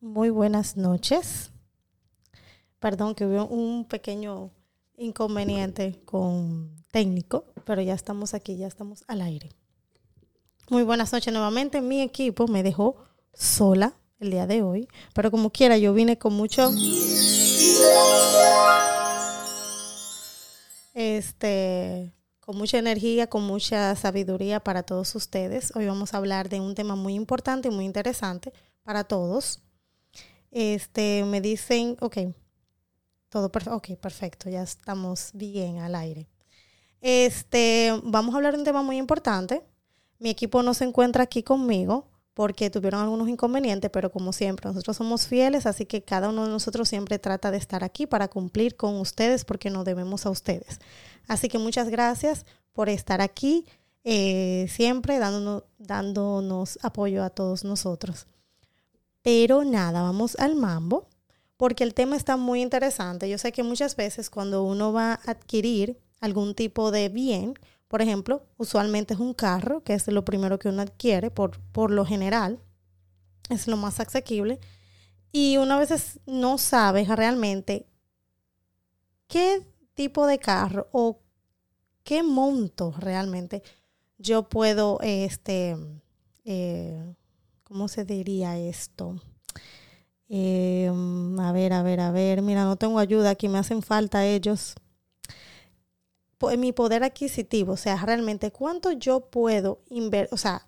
Muy buenas noches. Perdón que hubo un pequeño inconveniente con técnico, pero ya estamos aquí, ya estamos al aire. Muy buenas noches nuevamente. Mi equipo me dejó sola el día de hoy, pero como quiera, yo vine con mucho este con mucha energía, con mucha sabiduría para todos ustedes. Hoy vamos a hablar de un tema muy importante y muy interesante para todos. Este, me dicen, ok, todo perfecto, ok, perfecto, ya estamos bien al aire. Este, vamos a hablar de un tema muy importante. Mi equipo no se encuentra aquí conmigo porque tuvieron algunos inconvenientes, pero como siempre, nosotros somos fieles, así que cada uno de nosotros siempre trata de estar aquí para cumplir con ustedes porque nos debemos a ustedes. Así que muchas gracias por estar aquí, eh, siempre dándonos apoyo a todos nosotros. Pero nada, vamos al mambo, porque el tema está muy interesante. Yo sé que muchas veces cuando uno va a adquirir algún tipo de bien, por ejemplo, usualmente es un carro, que es lo primero que uno adquiere por, por lo general, es lo más asequible, y uno a veces no sabe realmente qué tipo de carro o qué monto realmente yo puedo, este, eh, ¿cómo se diría esto? Eh, a ver, a ver, a ver, mira, no tengo ayuda, aquí me hacen falta ellos. Mi poder adquisitivo, o sea, realmente cuánto yo puedo invertir, o sea,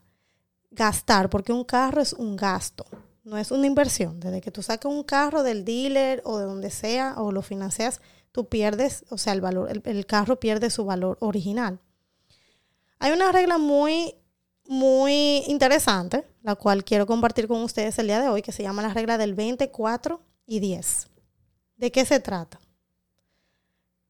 gastar, porque un carro es un gasto, no es una inversión. Desde que tú saques un carro del dealer o de donde sea o lo financias, tú pierdes, o sea, el valor, el, carro pierde su valor original. Hay una regla muy, muy interesante, la cual quiero compartir con ustedes el día de hoy, que se llama la regla del 24 y 10. ¿De qué se trata?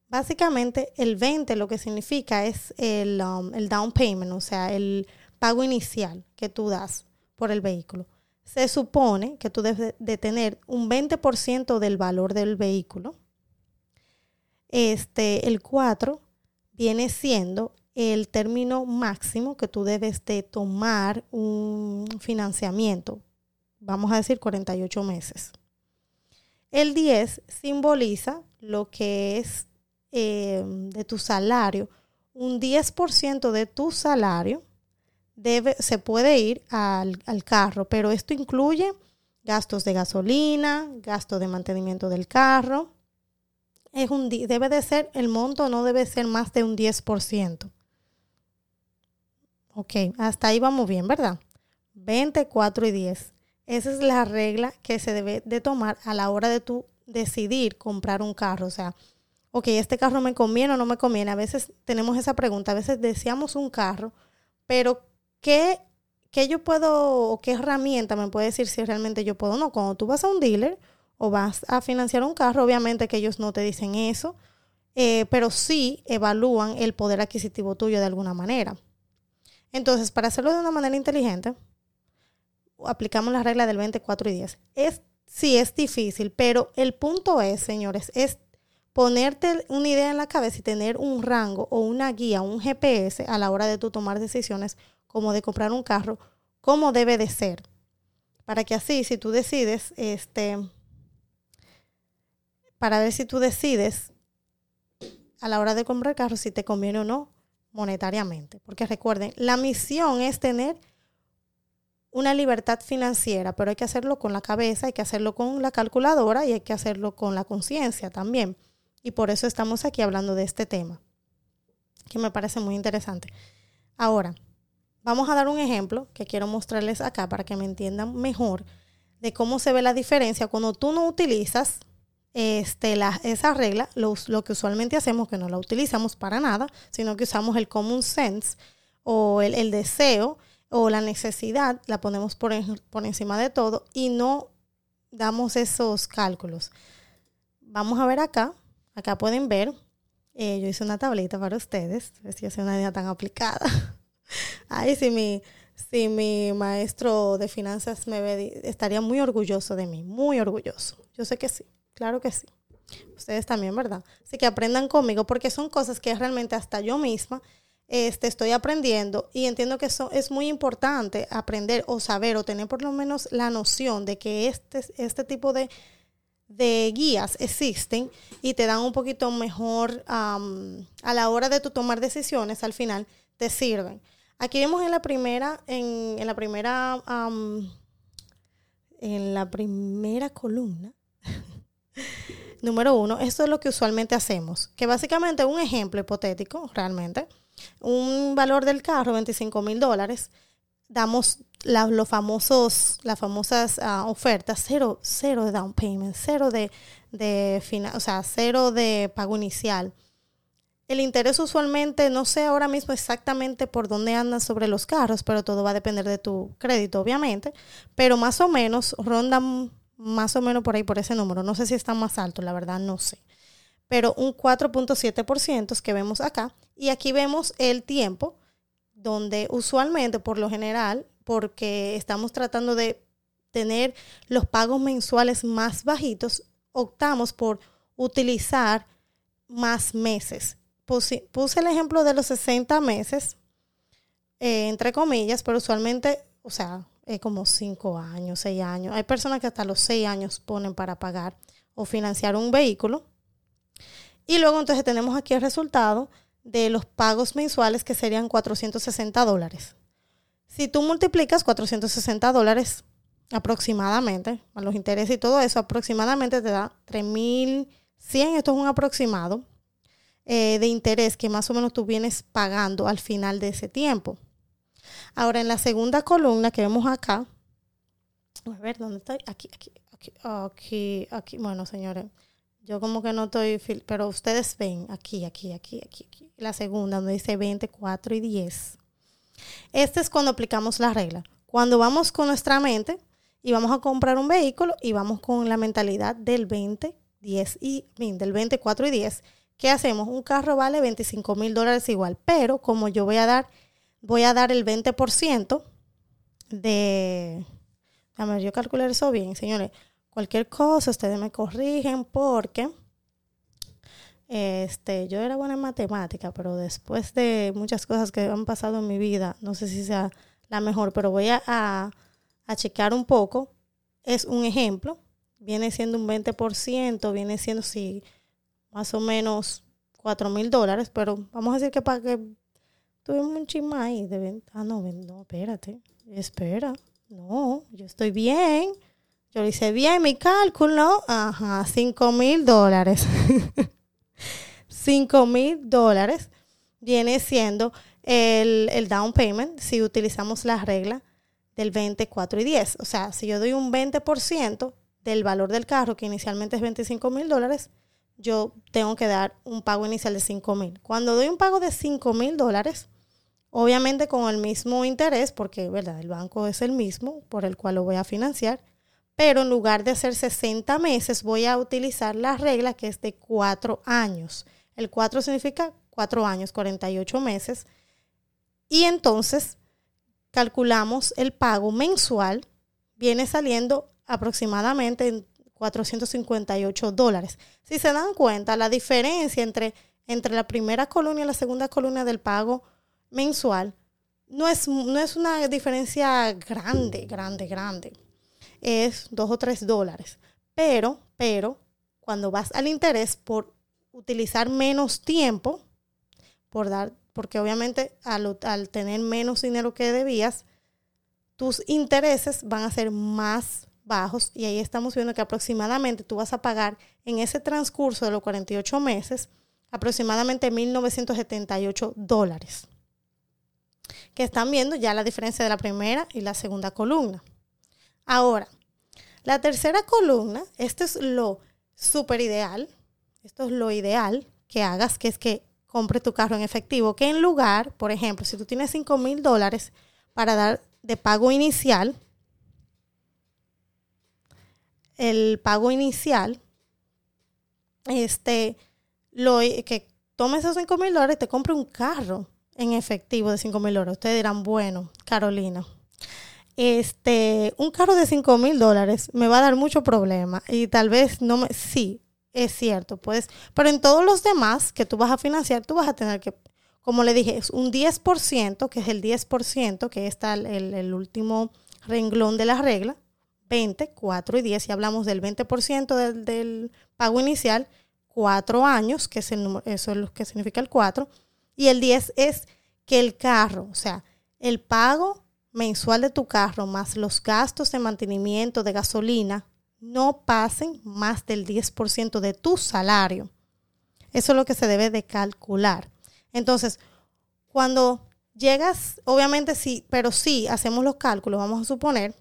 Básicamente, el 20 lo que significa es el, um, el down payment, o sea, el pago inicial que tú das por el vehículo. Se supone que tú debes de tener un 20% del valor del vehículo este, el 4 viene siendo el término máximo que tú debes de tomar un financiamiento. Vamos a decir 48 meses. El 10 simboliza lo que es eh, de tu salario. Un 10% de tu salario debe, se puede ir al, al carro, pero esto incluye gastos de gasolina, gasto de mantenimiento del carro, es un, debe de ser, el monto no debe ser más de un 10%. Ok, hasta ahí vamos bien, ¿verdad? 24 y 10. Esa es la regla que se debe de tomar a la hora de tú decidir comprar un carro. O sea, ok, este carro me conviene o no me conviene. A veces tenemos esa pregunta, a veces deseamos un carro, pero ¿qué, qué yo puedo o qué herramienta me puede decir si realmente yo puedo o no? Cuando tú vas a un dealer, o vas a financiar un carro, obviamente que ellos no te dicen eso, eh, pero sí evalúan el poder adquisitivo tuyo de alguna manera. Entonces, para hacerlo de una manera inteligente, aplicamos la regla del 24 y 10. Es, sí, es difícil, pero el punto es, señores, es ponerte una idea en la cabeza y tener un rango o una guía, un GPS a la hora de tú tomar decisiones como de comprar un carro, como debe de ser. Para que así, si tú decides, este, para ver si tú decides a la hora de comprar carro si te conviene o no monetariamente. Porque recuerden, la misión es tener una libertad financiera, pero hay que hacerlo con la cabeza, hay que hacerlo con la calculadora y hay que hacerlo con la conciencia también. Y por eso estamos aquí hablando de este tema, que me parece muy interesante. Ahora, vamos a dar un ejemplo que quiero mostrarles acá para que me entiendan mejor de cómo se ve la diferencia cuando tú no utilizas este, la, esa regla, lo, que usualmente hacemos, que no la utilizamos para nada, sino que usamos el common sense o el, deseo o la necesidad, la ponemos por, por encima de todo y no damos esos cálculos. Vamos a ver acá, acá pueden ver, eh, yo hice una tablita para ustedes, si es una idea tan aplicada. Ay, si mi, si mi maestro de finanzas me ve, estaría muy orgulloso de mí, muy orgulloso. Yo sé que sí. Claro que sí. Ustedes también, ¿verdad? Así que aprendan conmigo porque son cosas que realmente hasta yo misma este, estoy aprendiendo y entiendo que eso es muy importante aprender o saber o tener por lo menos la noción de que este, este tipo de, de guías existen y te dan un poquito mejor a la hora de tu tomar decisiones, al final te sirven. Aquí vemos en la primera, en, en la primera, en la primera columna, número uno, esto es lo que usualmente hacemos, que básicamente un ejemplo hipotético, realmente, un valor del carro, 25 mil dólares, damos los famosos, las famosas ah, ofertas, cero, cero de down payment, cero de, de o sea, cero de pago inicial. El interés usualmente, no sé ahora mismo exactamente por dónde andan sobre los carros, pero todo va a depender de tu crédito, obviamente. Pero más o menos rondan más o menos por ahí, por ese número. No sé si está más alto, la verdad no sé. Pero un 4.7% que vemos acá. Y aquí vemos el tiempo, donde usualmente, por lo general, porque estamos tratando de tener los pagos mensuales más bajitos, optamos por utilizar más meses. Puse, el ejemplo de los 60 meses, eh, entre comillas, pero usualmente, o sea, es como 5 años, 6 años. Hay personas que hasta los 6 años ponen para pagar o financiar un vehículo. Y luego entonces tenemos aquí el resultado de los pagos mensuales que serían 460 dólares. Si tú multiplicas 460 dólares aproximadamente, los intereses y todo eso, aproximadamente te da 3.100, esto es un aproximado, eh, de interés que más o menos tú vienes pagando al final de ese tiempo. Ahora, en la segunda columna que vemos acá, a ver, ¿dónde estoy? Aquí, aquí, aquí, aquí, aquí. Bueno, señores, yo como que no estoy, pero ustedes ven aquí, aquí, aquí, aquí, aquí. La segunda, donde dice 24 y 10. Este es cuando aplicamos la regla. Cuando vamos con nuestra mente y vamos a comprar un vehículo y vamos con la mentalidad del 20, 10 y del 24 y 10, ¿qué hacemos? Un carro vale 25 mil dólares igual, pero como yo voy a dar, voy a dar el 20% de... A ver, yo calculé eso bien, señores. Cualquier cosa, ustedes me corrigen porque este, yo era buena en matemática, pero después de muchas cosas que han pasado en mi vida, no sé si sea la mejor, pero voy a, a, checar un poco. Es un ejemplo, viene siendo un 20%, viene siendo sí, más o menos 4 mil dólares, pero vamos a decir que para que tuvimos un chisme de Ah, no, no, espérate, espera, no, yo estoy bien. Yo le hice bien mi cálculo, ajá, 5 mil dólares. 5 mil dólares viene siendo el, el, down payment si utilizamos la regla del 24 y 10. O sea, si yo doy un 20% del valor del carro, que inicialmente es 25 mil dólares, yo tengo que dar un pago inicial de 5 mil. Cuando doy un pago de 5 mil dólares, obviamente con el mismo interés, porque ¿verdad? el banco es el mismo por el cual lo voy a financiar, pero en lugar de hacer 60 meses, voy a utilizar la regla que es de 4 años. El 4 significa 4 años, 48 meses. Y entonces calculamos el pago mensual, viene saliendo aproximadamente en 458 dólares. Si se dan cuenta, la diferencia entre, entre la primera columna y la segunda columna del pago mensual no es, no es una diferencia grande, grande, grande es dos o tres dólares. Pero, pero, cuando vas al interés por utilizar menos tiempo, por dar, porque obviamente al, al tener menos dinero que debías, tus intereses van a ser más bajos y ahí estamos viendo que aproximadamente tú vas a pagar en ese transcurso de los 48 meses aproximadamente 1.978 dólares. Que están viendo ya la diferencia de la primera y la segunda columna. Ahora, la tercera columna, esto es lo súper ideal, esto es lo ideal que hagas, que es que compre tu carro en efectivo, que en lugar, por ejemplo, si tú tienes 5 mil dólares para dar de pago inicial, el pago inicial, este, lo, que tome esos 5 mil dólares y te compre un carro en efectivo de 5 mil dólares. Ustedes dirán, bueno, Carolina, este, un carro de 5 mil dólares me va a dar mucho problema y tal vez no me, sí, es cierto, pues, pero en todos los demás que tú vas a financiar, tú vas a tener que como le dije, es un 10%, que es el 10%, que está el, el último renglón de la regla, 20, 4 y 10, y hablamos del 20% del, del, pago inicial, 4 años, que es el número, eso es lo que significa el 4, y el 10 es que el carro, o sea, el pago mensual de tu carro más los gastos de mantenimiento de gasolina no pasen más del 10% de tu salario. Eso es lo que se debe de calcular. Entonces, cuando llegas, obviamente sí, pero sí hacemos los cálculos, vamos a suponer,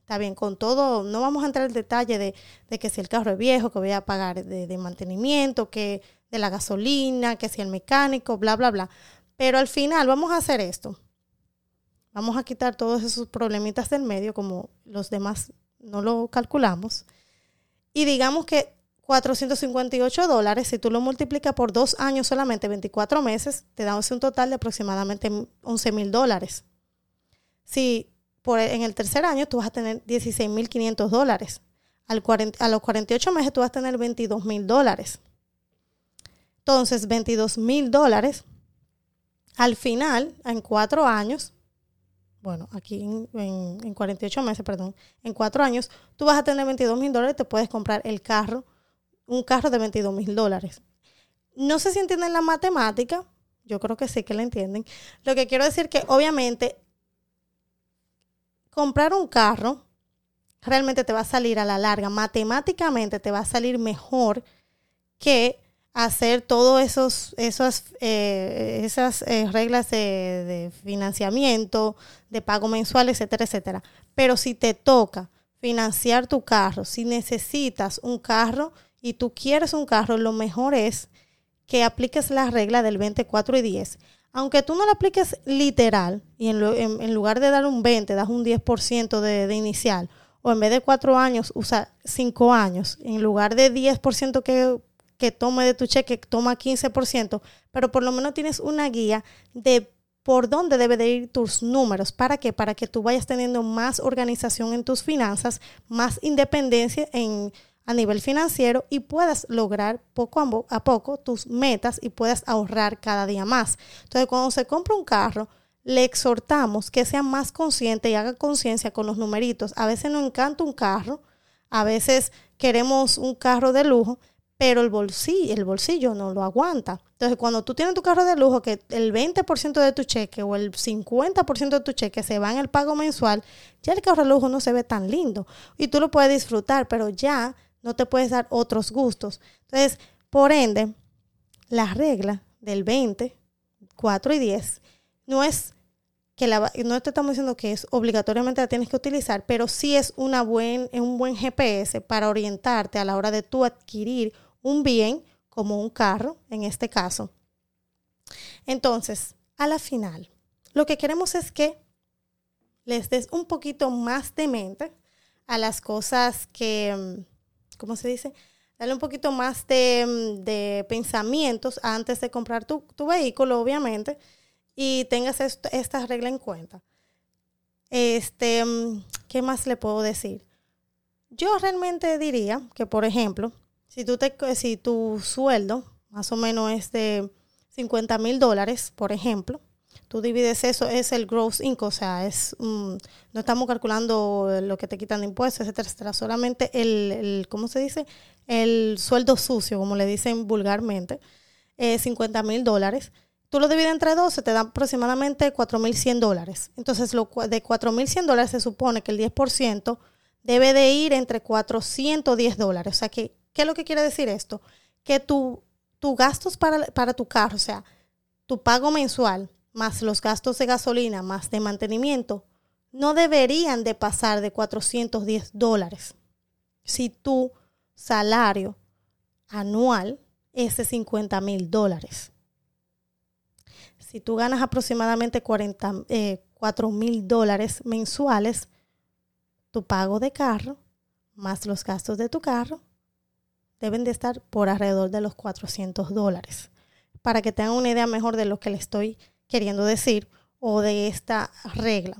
está bien, con todo, no vamos a entrar en detalle de, que si el carro es viejo, que voy a pagar de, de, mantenimiento, que de la gasolina, que si el mecánico, bla, bla, bla. Pero al final vamos a hacer esto. Vamos a quitar todos esos problemitas del medio, como los demás no lo calculamos. Y digamos que 458 dólares, si tú lo multiplicas por dos años solamente, 24 meses, te da un total de aproximadamente 11 mil dólares. Si por, en el tercer año tú vas a tener 16 mil 500 dólares. A los 48 meses tú vas a tener 22 mil dólares. Entonces, 22 mil dólares. Al final, en cuatro años, bueno, aquí en, en, 48 meses, perdón, en cuatro años, tú vas a tener 22 mil dólares te puedes comprar el carro un carro de 22 mil dólares. No sé si entienden la matemática, yo creo que sí que la entienden. Lo que quiero decir que obviamente comprar un carro realmente te va a salir a la larga, matemáticamente te va a salir mejor que hacer todas esos, esos, eh, esas eh, reglas de, financiamiento, de pago mensual, etcétera, etcétera. Pero si te toca financiar tu carro, si necesitas un carro, y tú quieres un carro, lo mejor es que apliques la regla del 24 y 10. Aunque tú no la apliques literal y en, lugar de dar un 20, das un 10% de, de inicial, o en vez de 4 años, usa 5 años, en lugar de 10% que, que tome de tu cheque, toma 15%, pero por lo menos tienes una guía de por dónde debe de ir tus números. ¿Para qué? Para que tú vayas teniendo más organización en tus finanzas, más independencia en a nivel financiero y puedas lograr poco a poco tus metas y puedas ahorrar cada día más. Entonces, cuando se compra un carro, le exhortamos que sea más consciente y haga conciencia con los numeritos. A veces nos encanta un carro, a veces queremos un carro de lujo, pero el bolsillo, no lo aguanta. Entonces, cuando tú tienes tu carro de lujo, que el 20% de tu cheque o el 50% de tu cheque se va en el pago mensual, ya el carro de lujo no se ve tan lindo y tú lo puedes disfrutar, pero ya no te puedes dar otros gustos. Entonces, por ende, la regla del 20, 4 y 10 no es que la, no te estamos diciendo que es obligatoriamente la tienes que utilizar, pero sí es una buen, un buen GPS para orientarte a la hora de tú adquirir un bien como un carro, en este caso. Entonces, a la final, lo que queremos es que les des un poquito más de mente a las cosas que ¿cómo se dice? Dale un poquito más de, pensamientos antes de comprar tu, vehículo, obviamente, y tengas esta regla en cuenta. Este, ¿qué más le puedo decir? Yo realmente diría que, por ejemplo, si, tú te, si tu sueldo más o menos es de 50 mil dólares, por ejemplo, tú divides eso, es el gross income, o sea, es no estamos calculando lo que te quitan de impuestos, etcétera, solamente el, el, ¿cómo se dice? El sueldo sucio, como le dicen vulgarmente, eh, 50 mil dólares. Tú lo divides entre 12, te da aproximadamente 4.100 dólares. Entonces, lo, de 4.100 dólares se supone que el 10% debe de ir entre 410 dólares. O sea, que, ¿qué es lo que quiere decir esto? Que tu, tu gastos para, para tu carro, o sea, tu pago mensual, más los gastos de gasolina, más de mantenimiento, no deberían de pasar de 410 dólares. Si tu salario anual es de 50 mil dólares. Si tú ganas aproximadamente 4 eh, mil dólares mensuales, tu pago de carro más los gastos de tu carro deben de estar por alrededor de los 400 dólares. Para que tengan una idea mejor de lo que le estoy queriendo decir o de esta regla.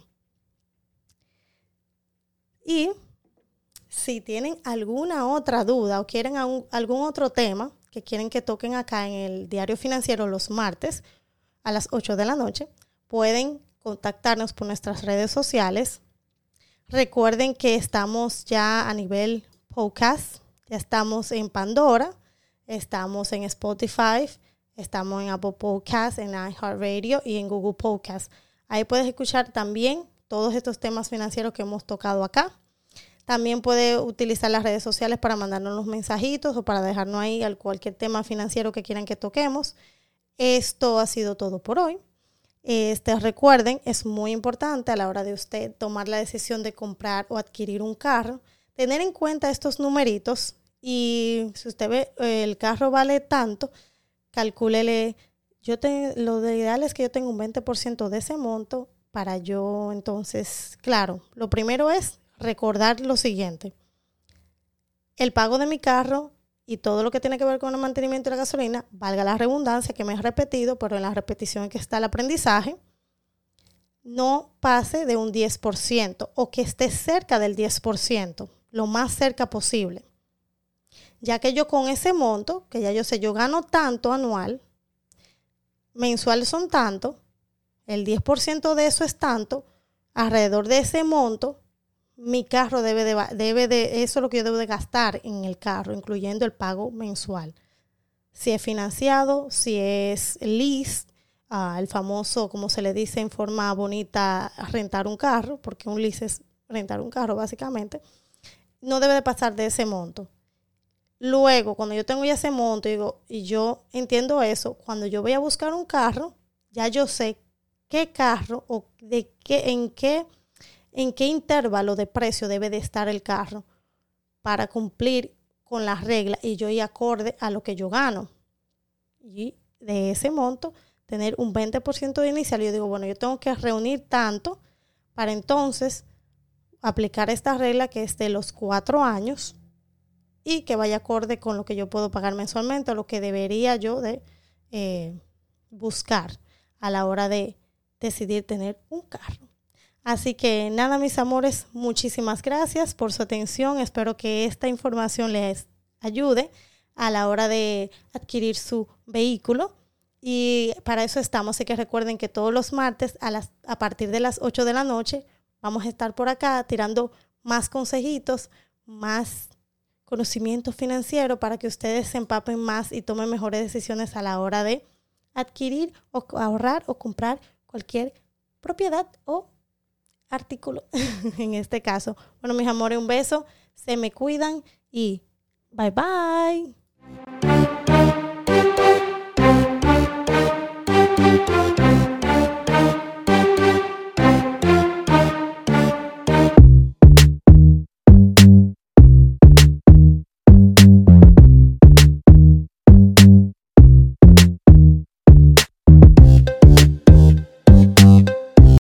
Y si tienen alguna otra duda o quieren algún otro tema que quieren que toquen acá en el diario financiero los martes, a las 8 de la noche. Pueden contactarnos por nuestras redes sociales. Recuerden que estamos ya a nivel podcast, ya estamos en Pandora, estamos en Spotify, estamos en Apple Podcast, en iHeartRadio y en Google Podcast. Ahí puedes escuchar también todos estos temas financieros que hemos tocado acá. También puede utilizar las redes sociales para mandarnos los mensajitos o para dejarnos ahí cualquier tema financiero que quieran que toquemos. Esto ha sido todo por hoy. Este, recuerden, es muy importante a la hora de usted tomar la decisión de comprar o adquirir un carro, tener en cuenta estos numeritos y si usted ve el carro vale tanto, calcúlele, yo te, lo ideal es que yo tenga un 20% de ese monto para yo entonces, claro, lo primero es recordar lo siguiente. El pago de mi carro y todo lo que tiene que ver con el mantenimiento de la gasolina, valga la redundancia que me he repetido, pero en la repetición que está el aprendizaje, no pase de un 10% o que esté cerca del 10%, lo más cerca posible. Ya que yo con ese monto, que ya yo sé, yo gano tanto anual, mensual son tanto, el 10% de eso es tanto, alrededor de ese monto, mi carro debe de, debe de, eso es lo que yo debo de gastar en el carro, incluyendo el pago mensual. Si es financiado, si es lease, ah, el famoso, como se le dice en forma bonita, rentar un carro, porque un lease es rentar un carro básicamente, no debe de pasar de ese monto. Luego, cuando yo tengo ya ese monto, digo, y yo entiendo eso, cuando yo voy a buscar un carro, ya yo sé qué carro o de qué, en qué en qué intervalo de precio debe de estar el carro para cumplir con las reglas y yo y acorde a lo que yo gano. Y de ese monto, tener un 20% de inicial. Yo digo, bueno, yo tengo que reunir tanto para entonces aplicar esta regla que es de los cuatro años y que vaya acorde con lo que yo puedo pagar mensualmente, o lo que debería yo de eh, buscar a la hora de decidir tener un carro. Así que nada, mis amores, muchísimas gracias por su atención. Espero que esta información les ayude a la hora de adquirir su vehículo. Y para eso estamos. Así que recuerden que todos los martes a, las, a partir de las 8 de la noche vamos a estar por acá tirando más consejitos, más conocimiento financiero para que ustedes se empapen más y tomen mejores decisiones a la hora de adquirir o ahorrar o comprar cualquier propiedad o artículo en este caso. Bueno, mis amores, un beso, se me cuidan y bye bye.